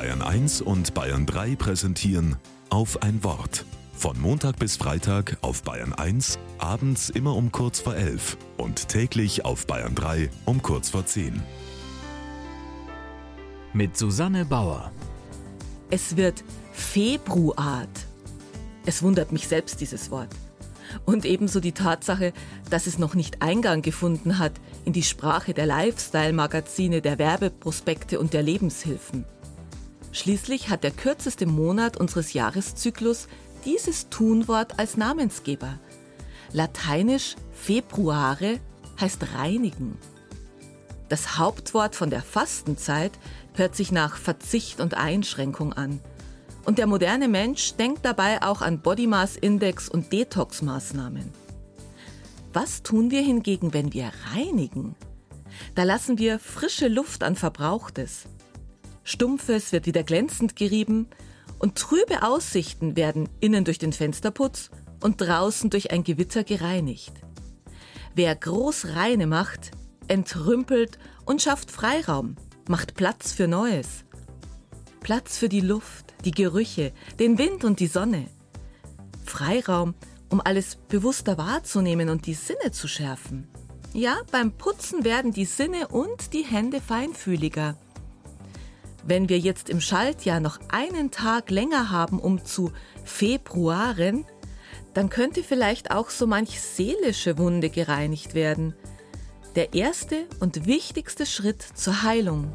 Bayern 1 und Bayern 3 präsentieren auf ein Wort. Von Montag bis Freitag auf Bayern 1, abends immer um kurz vor 11 und täglich auf Bayern 3 um kurz vor 10. Mit Susanne Bauer. Es wird Februar. Es wundert mich selbst dieses Wort. Und ebenso die Tatsache, dass es noch nicht Eingang gefunden hat in die Sprache der Lifestyle-Magazine, der Werbeprospekte und der Lebenshilfen. Schließlich hat der kürzeste Monat unseres Jahreszyklus dieses Tunwort als Namensgeber. Lateinisch Februare heißt reinigen. Das Hauptwort von der Fastenzeit hört sich nach Verzicht und Einschränkung an. Und der moderne Mensch denkt dabei auch an Body Mass Index und Detox-Maßnahmen. Was tun wir hingegen, wenn wir reinigen? Da lassen wir frische Luft an Verbrauchtes. Stumpfes wird wieder glänzend gerieben und trübe Aussichten werden innen durch den Fensterputz und draußen durch ein Gewitter gereinigt. Wer groß reine macht, entrümpelt und schafft Freiraum, macht Platz für Neues. Platz für die Luft, die Gerüche, den Wind und die Sonne. Freiraum, um alles bewusster wahrzunehmen und die Sinne zu schärfen. Ja, beim Putzen werden die Sinne und die Hände feinfühliger. Wenn wir jetzt im Schaltjahr noch einen Tag länger haben, um zu Februaren, dann könnte vielleicht auch so manch seelische Wunde gereinigt werden. Der erste und wichtigste Schritt zur Heilung.